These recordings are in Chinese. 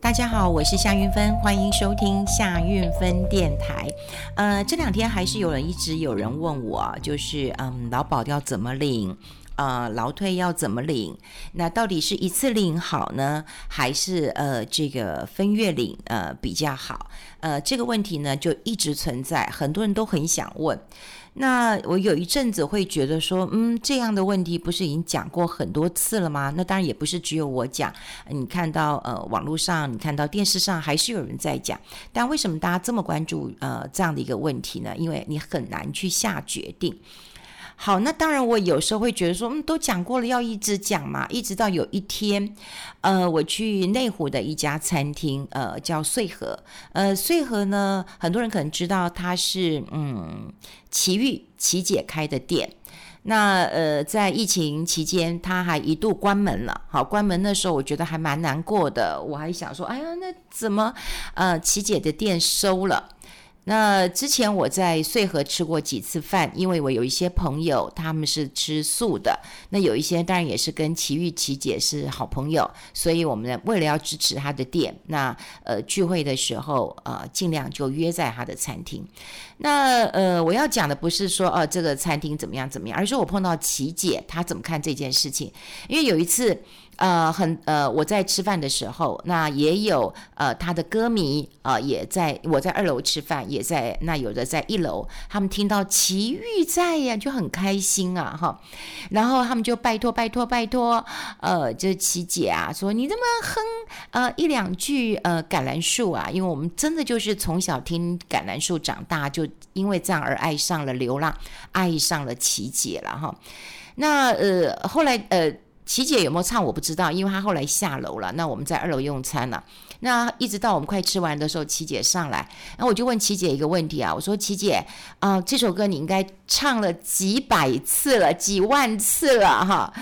大家好，我是夏云芬，欢迎收听夏云芬电台。呃，这两天还是有人一直有人问我，就是嗯，劳保要怎么领？呃，劳退要怎么领？那到底是一次领好呢，还是呃这个分月领呃比较好？呃，这个问题呢就一直存在，很多人都很想问。那我有一阵子会觉得说，嗯，这样的问题不是已经讲过很多次了吗？那当然也不是只有我讲，你看到呃网络上，你看到电视上还是有人在讲。但为什么大家这么关注呃这样的一个问题呢？因为你很难去下决定。好，那当然，我有时候会觉得说，嗯，都讲过了，要一直讲嘛。一直到有一天，呃，我去内湖的一家餐厅，呃，叫穗禾。呃，穗禾呢，很多人可能知道，它是嗯，奇玉奇姐开的店。那呃，在疫情期间，它还一度关门了。好，关门那时候，我觉得还蛮难过的。我还想说，哎呀，那怎么呃，琦姐的店收了？那之前我在穗禾吃过几次饭，因为我有一些朋友他们是吃素的，那有一些当然也是跟琦玉琦姐是好朋友，所以我们为了要支持他的店，那呃聚会的时候呃尽量就约在他的餐厅。那呃我要讲的不是说呃这个餐厅怎么样怎么样，而是我碰到琦姐她怎么看这件事情，因为有一次。呃，很呃，我在吃饭的时候，那也有呃他的歌迷啊、呃，也在我在二楼吃饭，也在那有的在一楼，他们听到奇遇在呀，就很开心啊哈，然后他们就拜托拜托拜托，呃，就是琦姐啊，说你这么哼呃一两句呃橄榄树啊，因为我们真的就是从小听橄榄树长大，就因为这样而爱上了流浪，爱上了琦姐了哈，那呃后来呃。琪姐有没有唱我不知道，因为她后来下楼了。那我们在二楼用餐了。那一直到我们快吃完的时候，琪姐上来，然后我就问琪姐一个问题啊，我说：“琪姐啊、这首歌你应该唱了几百次了，几万次了哈。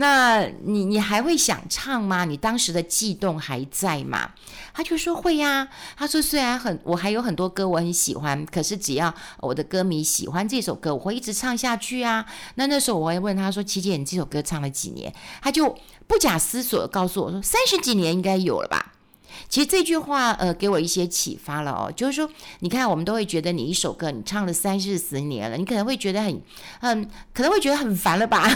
那你你还会想唱吗？你当时的悸动还在吗？”他就说会呀、他说虽然很我还有很多歌我很喜欢，可是只要我的歌迷喜欢这首歌，我会一直唱下去啊。那那时候我会问他说：“琪姐，你这首歌唱了几年？”他就不假思索地告诉我说：“三十几年应该有了吧。”其实这句话呃给我一些启发了哦，就是说你看我们都会觉得你一首歌你唱了三四十年了，你可能会觉得很嗯，可能会觉得很烦了吧。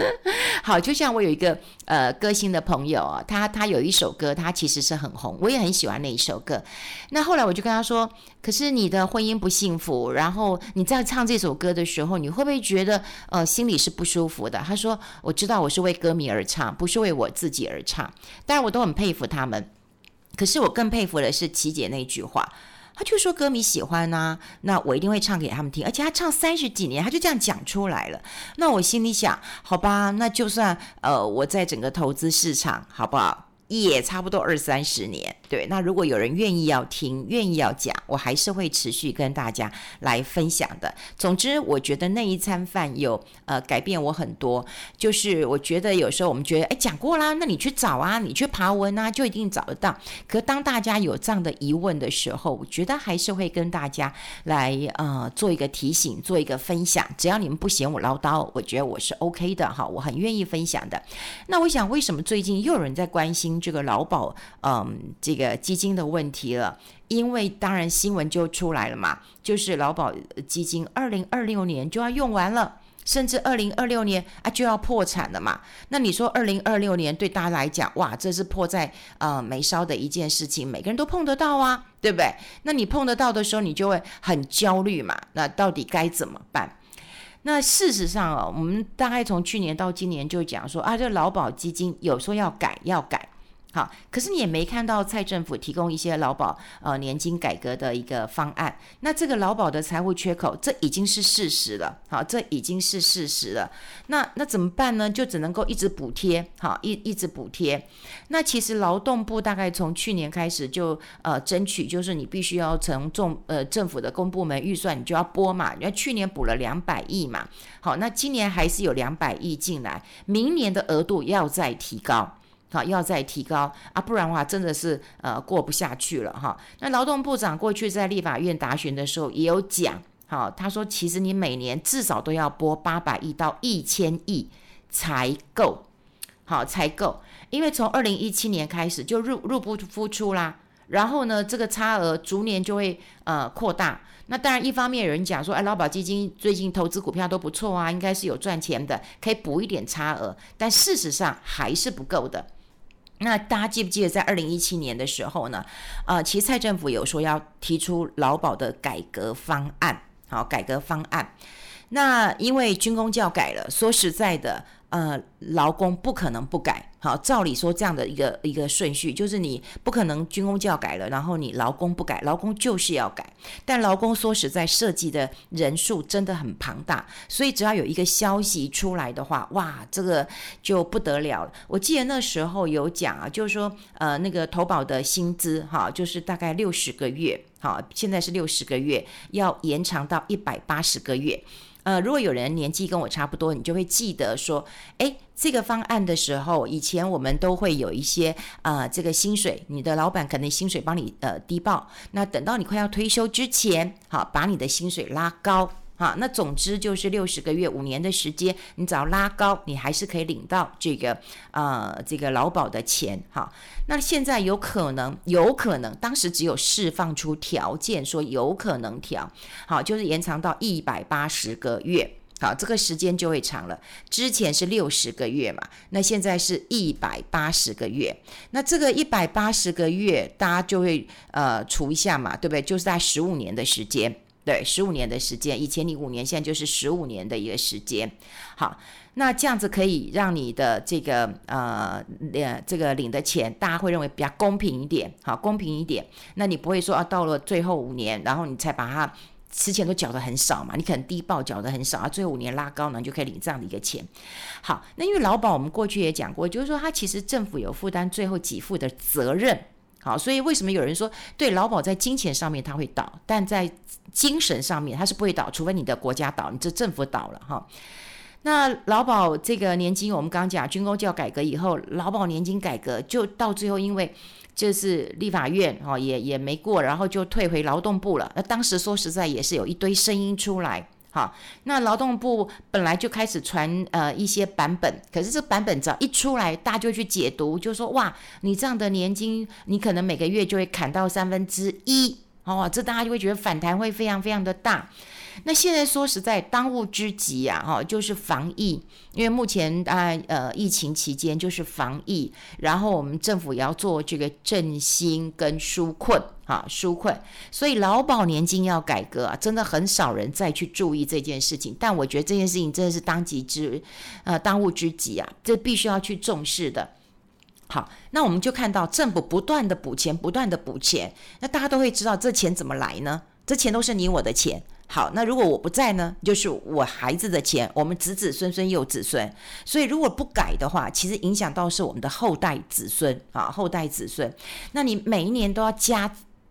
好，就像我有一个呃歌星的朋友啊，他他有一首歌，他其实是很红，我也很喜欢那一首歌。那后来我就跟他说，可是你的婚姻不幸福，然后你在唱这首歌的时候，你会不会觉得呃心里是不舒服的？他说，我知道我是为歌迷而唱，不是为我自己而唱。当然我都很佩服他们，可是我更佩服的是琪姐那句话。他就说歌迷喜欢呐、啊，那我一定会唱给他们听，而且他唱三十几年，他就这样讲出来了。那我心里想，好吧，那就算呃我在整个投资市场，好不好？也差不多二三十年，对。那如果有人愿意要听，愿意要讲，我还是会持续跟大家来分享的。总之，我觉得那一餐饭有呃改变我很多。就是我觉得有时候我们觉得，哎，讲过啦，那你去找啊，你去爬文啊，就一定找得到。可当大家有这样的疑问的时候，我觉得还是会跟大家来呃做一个提醒，做一个分享。只要你们不嫌我唠叨，我觉得我是 OK 的哈，我很愿意分享的。那我想，为什么最近又有人在关心？这个劳保，嗯，这个基金的问题了，因为当然新闻就出来了嘛，就是劳保基金二零二六年就要用完了，甚至二零二六年啊就要破产了嘛。那你说二零二六年对大家来讲，哇，这是迫在呃眉梢的一件事情，每个人都碰得到啊，对不对？那你碰得到的时候，你就会很焦虑嘛。那到底该怎么办？那事实上啊，我们大概从去年到今年就讲说啊，这劳保基金有时候要改，要改。好，可是你也没看到蔡政府提供一些劳保呃年金改革的一个方案。那这个劳保的财务缺口，这已经是事实了。好，这已经是事实了。那那怎么办呢？就只能够一直补贴，好，一一直补贴。那其实劳动部大概从去年开始就呃争取，就是你必须要从重呃政府的公部门预算，你就要拨嘛。因为去年补了两百亿嘛。好，那今年还是有两百亿进来，明年的额度要再提高。好，要再提高啊，不然的话真的是呃过不下去了哈。那劳动部长过去在立法院答询的时候也有讲，好，他说其实你每年至少都要拨八百亿到一千亿才够。好才够，因为从二零一七年开始就入入不敷出啦，然后呢，这个差额逐年就会呃扩大。那当然，一方面有人讲说，哎，劳保基金最近投资股票都不错啊，应该是有赚钱的，可以补一点差额。但事实上还是不够的。那大家记不记得，在二零一七年的时候呢？呃，其实蔡政府有说要提出劳保的改革方案，好，改革方案。那因为军工教改了，说实在的。呃，劳工不可能不改，好，照理说这样的一个一个顺序，就是你不可能军工就要改了，然后你劳工不改，劳工就是要改。但劳工说实在，设计的人数真的很庞大，所以只要有一个消息出来的话，哇，这个就不得了了。我记得那时候有讲啊，就是说，呃，那个投保的薪资，哈，就是大概六十个月，好，现在是六十个月，要延长到一百八十个月。呃，如果有人年纪跟我差不多，你就会记得说，哎，这个方案的时候，以前我们都会有一些呃，这个薪水，你的老板可能薪水帮你呃低报，那等到你快要退休之前，好，把你的薪水拉高。好，那总之就是六十个月，五年的时间，你只要拉高，你还是可以领到这个呃这个劳保的钱。哈，那现在有可能，有可能当时只有释放出条件说有可能调，好，就是延长到一百八十个月。好，这个时间就会长了。之前是六十个月嘛，那现在是一百八十个月。那这个一百八十个月，大家就会呃除一下嘛，对不对？就是在十五年的时间。对，十五年的时间，以前你五年，现在就是十五年的一个时间。好，那这样子可以让你的这个呃，领这个领的钱，大家会认为比较公平一点，好，公平一点。那你不会说啊，到了最后五年，然后你才把它之前都缴得很少嘛，你可能低报缴得很少啊，最后五年拉高呢，你就可以领这样的一个钱。好，那因为劳保我们过去也讲过，就是说它其实政府有负担最后给付的责任。好，所以为什么有人说对劳保在金钱上面它会倒，但在精神上面它是不会倒，除非你的国家倒，你这政府倒了哈。那劳保这个年金，我们刚讲军工教改革以后，劳保年金改革就到最后，因为就是立法院哈也也没过，然后就退回劳动部了。那当时说实在也是有一堆声音出来。好，那劳动部本来就开始传呃一些版本，可是这版本只要一出来，大家就去解读，就说哇，你这样的年金，你可能每个月就会砍到三分之一，哦，这大家就会觉得反弹会非常非常的大。那现在说实在，当务之急啊，哈，就是防疫，因为目前啊，呃，疫情期间就是防疫，然后我们政府也要做这个振兴跟纾困，哈，纾困，所以劳保年金要改革啊，真的很少人再去注意这件事情，但我觉得这件事情真的是当急之，呃，当务之急啊，这必须要去重视的。好，那我们就看到政府不断的补钱，不断的补钱，那大家都会知道这钱怎么来呢？这钱都是你我的钱。好，那如果我不在呢？就是我孩子的钱，我们子子孙孙又子孙，所以如果不改的话，其实影响到是我们的后代子孙啊，后代子孙。那你每一年都要加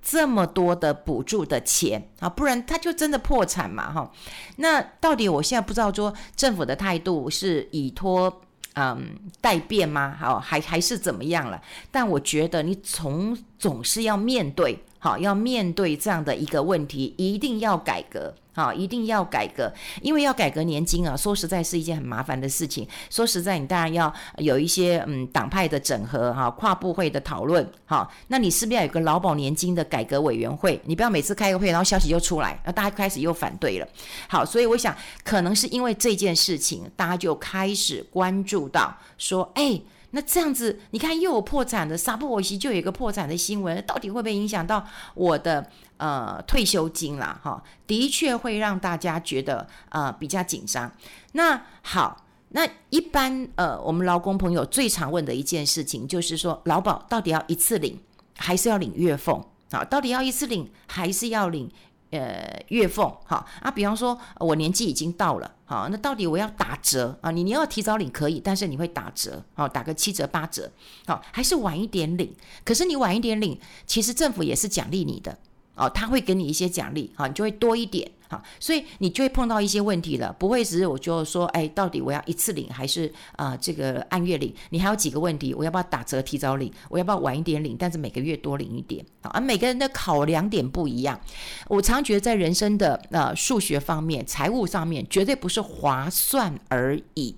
这么多的补助的钱啊，不然他就真的破产嘛，哈。那到底我现在不知道说政府的态度是以拖嗯待变吗？好，还还是怎么样了？但我觉得你从总是要面对。好，要面对这样的一个问题，一定要改革。好，一定要改革，因为要改革年金啊，说实在是一件很麻烦的事情。说实在，你当然要有一些嗯党派的整合哈，跨部会的讨论。好，那你是不是要有个劳保年金的改革委员会？你不要每次开个会，然后消息就出来，那大家开始又反对了。好，所以我想，可能是因为这件事情，大家就开始关注到说，哎。那这样子，你看又有破产的，沙布我西就有一个破产的新闻，到底会不会影响到我的呃退休金啦？哈，的确会让大家觉得呃比较紧张。那好，那一般呃我们劳工朋友最常问的一件事情就是说，劳保到底要一次领，还是要领月俸？啊，到底要一次领，还是要领？呃，月俸哈啊，比方说我年纪已经到了，好，那到底我要打折啊？你你要提早领可以，但是你会打折，好，打个七折八折，好，还是晚一点领？可是你晚一点领，其实政府也是奖励你的。哦，他会给你一些奖励，哈，你就会多一点，哈，所以你就会碰到一些问题了，不会只是我就说，哎，到底我要一次领还是啊、这个按月领？你还有几个问题，我要不要打折提早领？我要不要晚一点领？但是每个月多领一点，啊，而每个人的考量点不一样。我常觉得在人生的呃数学方面、财务上面，绝对不是划算而已。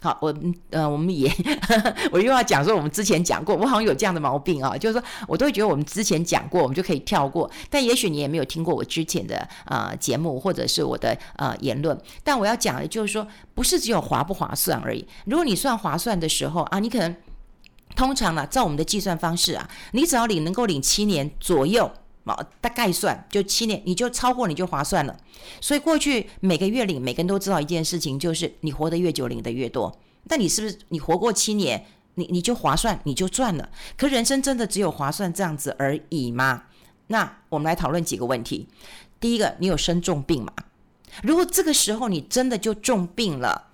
好，我呃，我们也，我又要讲说我们之前讲过，我好像有这样的毛病啊，就是说我都会觉得我们之前讲过，我们就可以跳过。但也许你也没有听过我之前的呃节目或者是我的呃言论。但我要讲的就是说，不是只有划不划算而已。如果你算划算的时候啊，你可能通常呢，照我们的计算方式啊，你只要领能够领七年左右。大概算就七年，你就超过你就划算了。所以过去每个月领，每个人都知道一件事情，就是你活得越久，领的越多。但你是不是你活过七年，你你就划算，你就赚了？可人生真的只有划算这样子而已吗？那我们来讨论几个问题。第一个，你有生重病吗？如果这个时候你真的就重病了。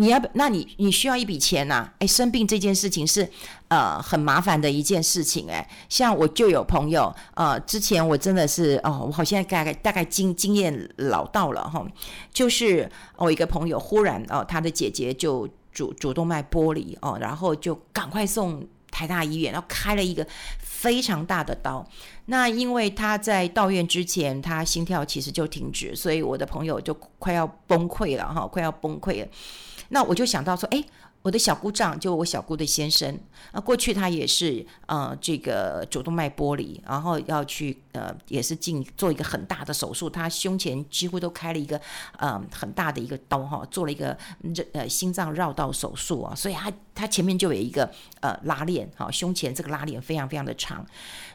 你要不，那你你需要一笔钱呐、啊？哎，生病这件事情是呃很麻烦的一件事情哎。像我就有朋友，呃，之前我真的是哦，我好像大概大概经经验老道了哈。就是我一个朋友忽然哦，他的姐姐就主主动脉剥离哦，然后就赶快送台大医院，然后开了一个非常大的刀。那因为他在到院之前，他心跳其实就停止，所以我的朋友就快要崩溃了哈，快要崩溃了。那我就想到说，哎，我的小姑丈，就我小姑的先生，啊，过去他也是呃这个主动脉剥离，然后要去呃也是进做一个很大的手术，他胸前几乎都开了一个呃很大的一个刀哈，做了一个这呃心脏绕道手术啊，所以他他前面就有一个呃拉链哈，胸前这个拉链非常非常的长。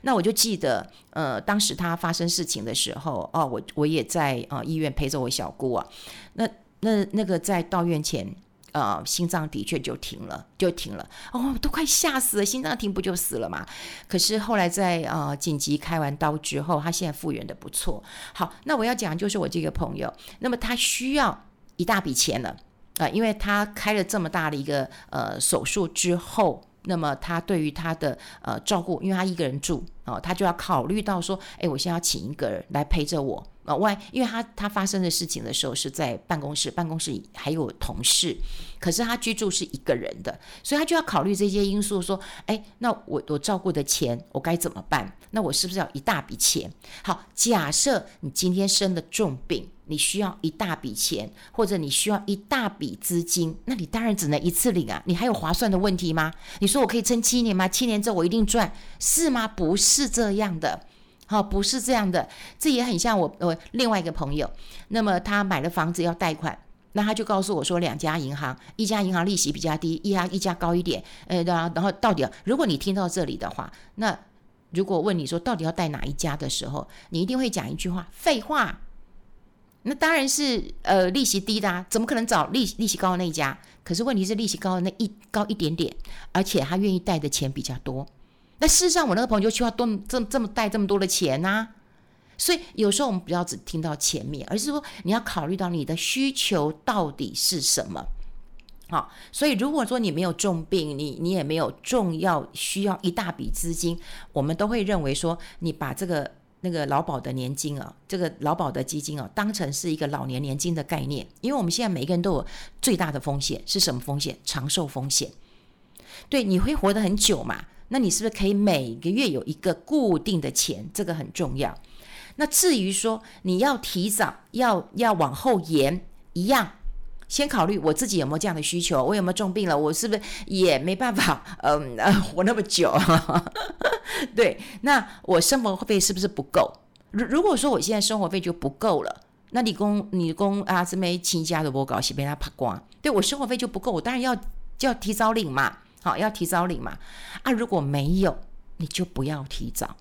那我就记得呃当时他发生事情的时候，哦，我我也在啊、呃、医院陪着我小姑啊，那那那个在到院前。呃，心脏的确就停了，就停了。哦，都快吓死了，心脏停不就死了嘛？可是后来在呃紧急开完刀之后，他现在复原的不错。好，那我要讲就是我这个朋友，那么他需要一大笔钱了啊，呃，因为他开了这么大的一个呃手术之后。那么他对于他的呃照顾，因为他一个人住哦，他就要考虑到说，哎，我现在要请一个人来陪着我啊。外，因为他他发生的事情的时候是在办公室，办公室还有同事，可是他居住是一个人的，所以他就要考虑这些因素，说，哎，那我我照顾的钱我该怎么办？那我是不是要一大笔钱？好，假设你今天生了重病。你需要一大笔钱，或者你需要一大笔资金，那你当然只能一次领啊！你还有划算的问题吗？你说我可以撑七年吗？七年之后我一定赚，是吗？不是这样的，好，不是这样的。这也很像我我另外一个朋友，那么他买了房子要贷款，那他就告诉我说，两家银行，一家银行利息比较低，一家一家高一点。呃，然后然后到底，如果你听到这里的话，那如果问你说到底要贷哪一家的时候，你一定会讲一句话：废话。那当然是呃利息低的啊，怎么可能找利利息高的那一家？可是问题是利息高的那一高一点点，而且他愿意贷的钱比较多。那事实上我那个朋友就需要多这这么贷这么多的钱呐、所以有时候我们不要只听到前面，而是说你要考虑到你的需求到底是什么。好，所以如果说你没有重病，你你也没有重要需要一大笔资金，我们都会认为说你把这个。那个劳保的年金啊，这个劳保的基金啊，当成是一个老年年金的概念，因为我们现在每个人都有最大的风险是什么风险？长寿风险。对，你会活得很久嘛？那你是不是可以每个月有一个固定的钱？这个很重要。那至于说你要提早，要要往后延，一样。先考虑我自己有没有这样的需求，我有没有重病了，我是不是也没办法，嗯，活那么久？对，那我生活费是不是不够？如如果说我现在生活费就不够了，那你公你公啊，这边亲家的我搞是被他拍光，对我生活费就不够，我当然要就要提早领嘛，好，要提早领嘛。啊，如果没有，你就不要提早。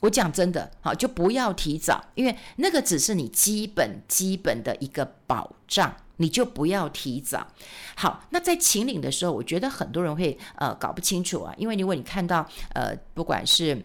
我讲真的，好，就不要提早，因为那个只是你基本基本的一个保障。你就不要提早。好，那在秦岭的时候，我觉得很多人会呃搞不清楚啊，因为如果你看到呃不管是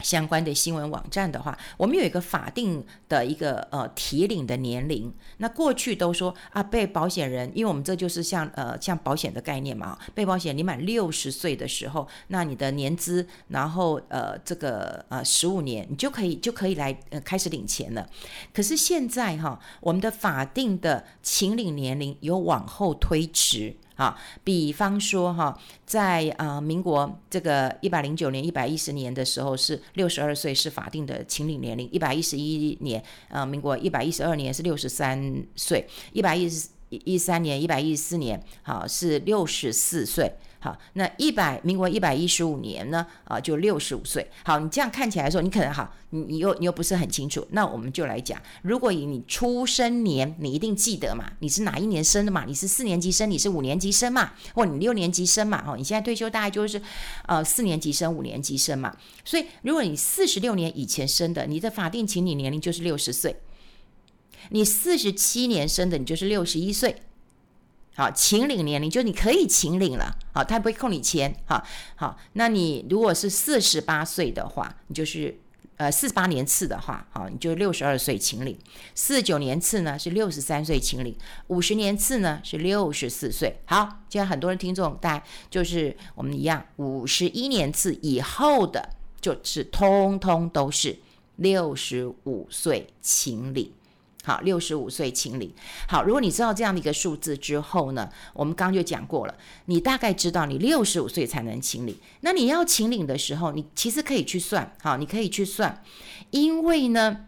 相关的新闻网站的话，我们有一个法定的一个呃提领的年龄。那过去都说啊，被保险人，因为我们这就是像呃像保险的概念嘛，被保险你满六十岁的时候，那你的年资，然后呃这个呃十五年，你就可以就可以来呃开始领钱了。可是现在哈，我们的法定的请领年龄有往后推迟。好，比方说哈，在啊、呃、民国这个一百零九年、一百一十年的时候是六十二岁是法定的请领年龄，一百一十一年啊、呃、民国一百一十二年是六十三岁，一百一十一三年，一百一十四年，好是六十四岁。好，那一百民国一百一十五年呢？啊，就六十五岁。好，你这样看起来说，你可能好，你你又你又不是很清楚。那我们就来讲，如果以你出生年，你一定记得嘛？你是哪一年生的嘛？你是四年级生，你是五年级生嘛？或你六年级生嘛？哦，你现在退休大概就是呃四年级生、五年级生嘛。所以，如果你四十六年以前生的，你的法定请领年龄就是六十岁。你四十七年生的，你就是六十一岁。好，请领年龄就是你可以请领了，好，他不会扣你钱，好，好，那你如果是四十八岁的话，你就是呃四十八年次的话，好，你就六十二岁请领；四十九年次呢是六十三岁请领；五十年次呢是六十四岁。好，现在很多人听众大概就是我们一样，五十一年次以后的就是通通都是六十五岁请领。好，六十五岁请领。好，如果你知道这样的一个数字之后呢，我们刚刚就讲过了，你大概知道你六十五岁才能请领。那你要请领的时候，你其实可以去算，好，你可以去算，因为呢，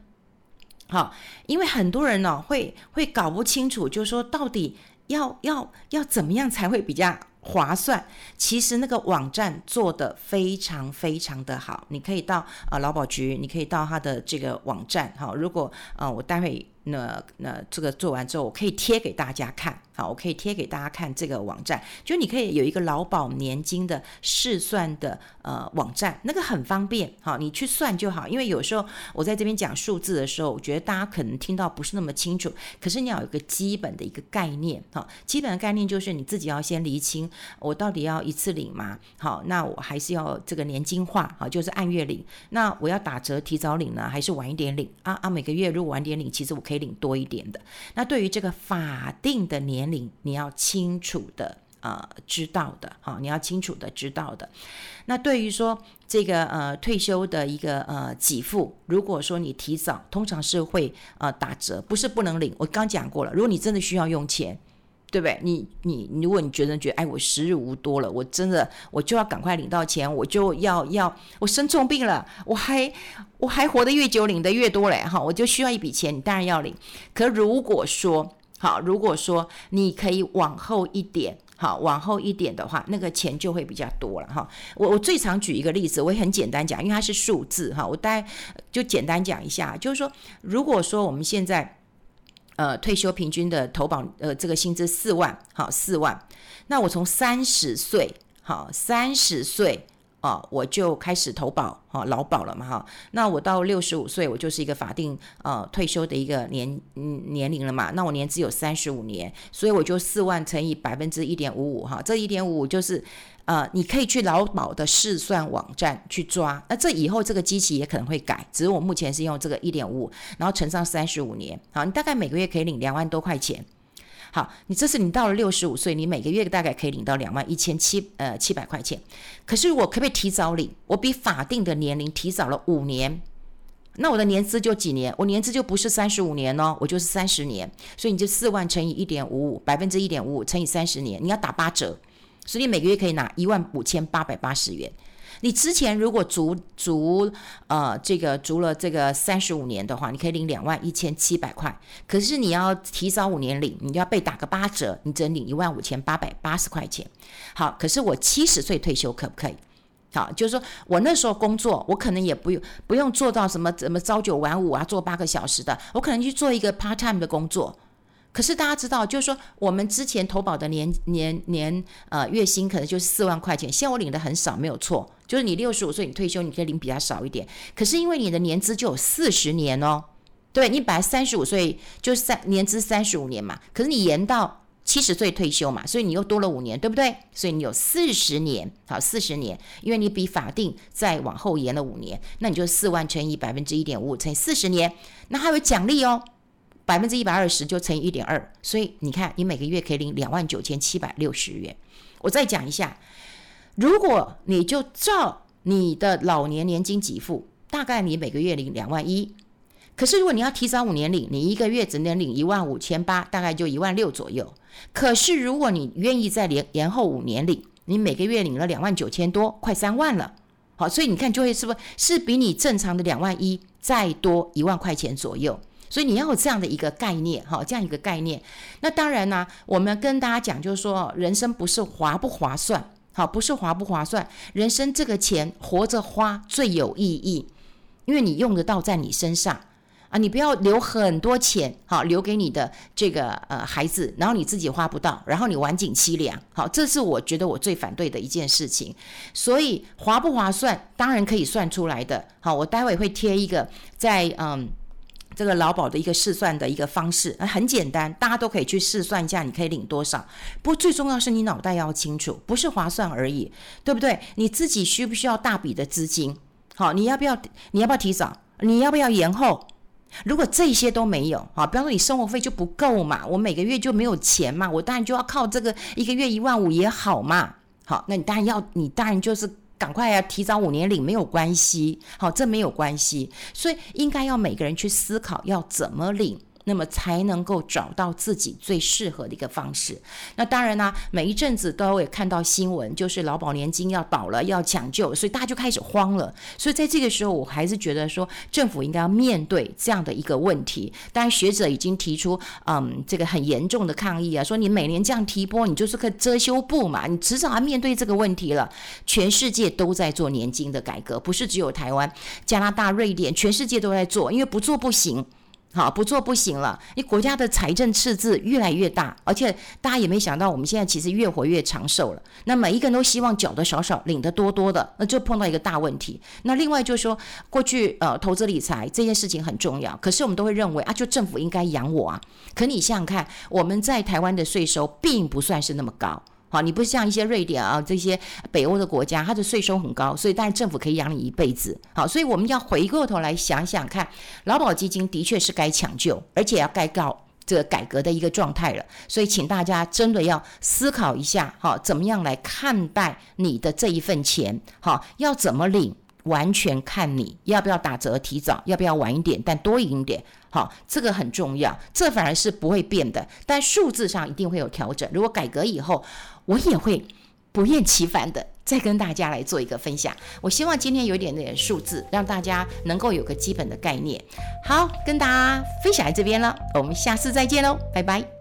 好，因为很多人呢、会会搞不清楚，就是说到底要要要怎么样才会比较划算？其实那个网站做得非常非常的好，你可以到啊劳保局，你可以到他的这个网站，好，如果啊我待会。那那这个做完之后，我可以贴给大家看。好，我可以贴给大家看这个网站，就你可以有一个劳保年金的试算的呃网站，那个很方便，好，你去算就好。因为有时候我在这边讲数字的时候，我觉得大家可能听到不是那么清楚，可是你要有一个基本的一个概念，好，基本的概念就是你自己要先厘清，我到底要一次领吗？好，那我还是要这个年金化，好，就是按月领。那我要打折提早领呢，还是晚一点领？啊啊，每个月如果晚点领，其实我可以领多一点的。那对于这个法定的年龄你要清楚的呃知道的，好，你要清楚的知道的。那对于说这个呃退休的一个呃给付，如果说你提早，通常是会呃打折，不是不能领。我刚讲过了，如果你真的需要用钱，对不对？你你如果你觉得觉得哎，我时日无多了，我真的我就要赶快领到钱，我就要要我生重病了，我还我还活得越久，领得越多嘞哈，我就需要一笔钱，你当然要领。可如果说好，如果说你可以往后一点，好，往后一点的话，那个钱就会比较多了哈。我我最常举一个例子，我也很简单讲，因为它是数字哈，我大概就简单讲一下，就是说，如果说我们现在呃退休平均的投保呃这个薪资四万，好四万，那我从三十岁，好三十岁。哦，我就开始投保哈劳保了嘛哈，那我到六十五岁，我就是一个法定呃退休的一个年年龄了嘛，那我年资有三十五年，所以我就四万乘以百分之一点五五哈，这一点五五就是呃你可以去劳保的试算网站去抓，那这以后这个机器也可能会改，只是我目前是用这个一点五五，然后乘上三十五年，好，你大概每个月可以领两万多块钱。好，你这是你到了六十五岁，你每个月大概可以领到两万一千七呃七百块钱。可是我可不可以提早领？我比法定的年龄提早了五年，那我的年资就几年？我年资就不是三十五年哦，我就是三十年。所以你就四万乘以一点五五，百分之一点五五乘以三十年，你要打八折，所以你每个月可以拿一万五千八百八十元。你之前如果足足呃这个足了这个三十五年的话，你可以领两万一千七百块。可是你要提早五年领，你要被打个八折，你只能领一万五千八百八十块钱。好，可是我七十岁退休可不可以？好，就是说我那时候工作，我可能也不用不用做到什么怎么朝九晚五啊，做八个小时的，我可能去做一个 part time 的工作。可是大家知道，就是说我们之前投保的年年年呃月薪可能就是四万块钱，现在我领的很少，没有错。就是你六十五岁你退休，你可以领比较少一点。可是因为你的年资就有四十年哦，对，你本来三十五岁就三年资三十五年嘛，可是你延到七十岁退休嘛，所以你又多了五年，对不对？所以你有四十年，好，四十年，因为你比法定再往后延了五年，那你就四万乘以百分之一点五乘以四十年，那还有奖励哦。百分之一百二十就乘以一点二，所以你看，你每个月可以领两万九千七百六十元。我再讲一下，如果你就照你的老年年金给付，大概你每个月领两万一。可是如果你要提早五年领，你一个月只能领一万五千八，大概就一万六左右。可是如果你愿意再延延后五年领，你每个月领了两万九千多，快三万了。好，所以你看就会是不是是比你正常的两万一再多一万块钱左右。所以你要有这样的一个概念，哈，这样一个概念。那当然呢，我们跟大家讲，就是说，人生不是划不划算，好，不是划不划算，人生这个钱活着花最有意义，因为你用得到在你身上。啊，你不要留很多钱，好，留给你的这个呃孩子，然后你自己花不到，然后你晚景凄凉，好，这是我觉得我最反对的一件事情。所以划不划算，当然可以算出来的。好，我待会会贴一个在嗯这个劳保的一个试算的一个方式，很简单，大家都可以去试算一下，你可以领多少。不过最重要是你脑袋要清楚，不是划算而已，对不对？你自己需不需要大笔的资金？好，你要不要你要不要提早？你要不要延后？如果这些都没有，啊，比方说你生活费就不够嘛，我每个月就没有钱嘛，我当然就要靠这个一个月一万五也好嘛，好，那你当然要，你当然就是赶快要提早五年领没有关系，好，这没有关系，所以应该要每个人去思考要怎么领。那么才能够找到自己最适合的一个方式。那当然呢、每一阵子都会看到新闻，就是劳保年金要倒了，要抢救，所以大家就开始慌了。所以在这个时候，我还是觉得说，政府应该要面对这样的一个问题。当然，学者已经提出，嗯，这个很严重的抗议啊，说你每年这样提拨，你就是个遮羞布嘛，你迟早要面对这个问题了。全世界都在做年金的改革，不是只有台湾、加拿大、瑞典，全世界都在做，因为不做不行。好，不做不行了。你国家的财政赤字越来越大，而且大家也没想到，我们现在其实越活越长寿了。那每一个人都希望缴的少少，领的多多的，那就碰到一个大问题。那另外就是说，过去呃投资理财这件事情很重要，可是我们都会认为啊，就政府应该养我啊。可你想想看，我们在台湾的税收并不算是那么高。好，你不像一些瑞典啊这些北欧的国家，它的税收很高，所以当然政府可以养你一辈子。好，所以我们要回过头来想想看，劳保基金的确是该抢救，而且要该告这个改革的一个状态了。所以请大家真的要思考一下，好，怎么样来看待你的这一份钱？好，要怎么领？完全看你要不要打折提早，要不要晚一点，但多赢一点，好，这个很重要，这反而是不会变的，但数字上一定会有调整。如果改革以后，我也会不厌其烦的再跟大家来做一个分享。我希望今天有一点点数字，让大家能够有个基本的概念。好，跟大家分享在这边了，我们下次再见喽，拜拜。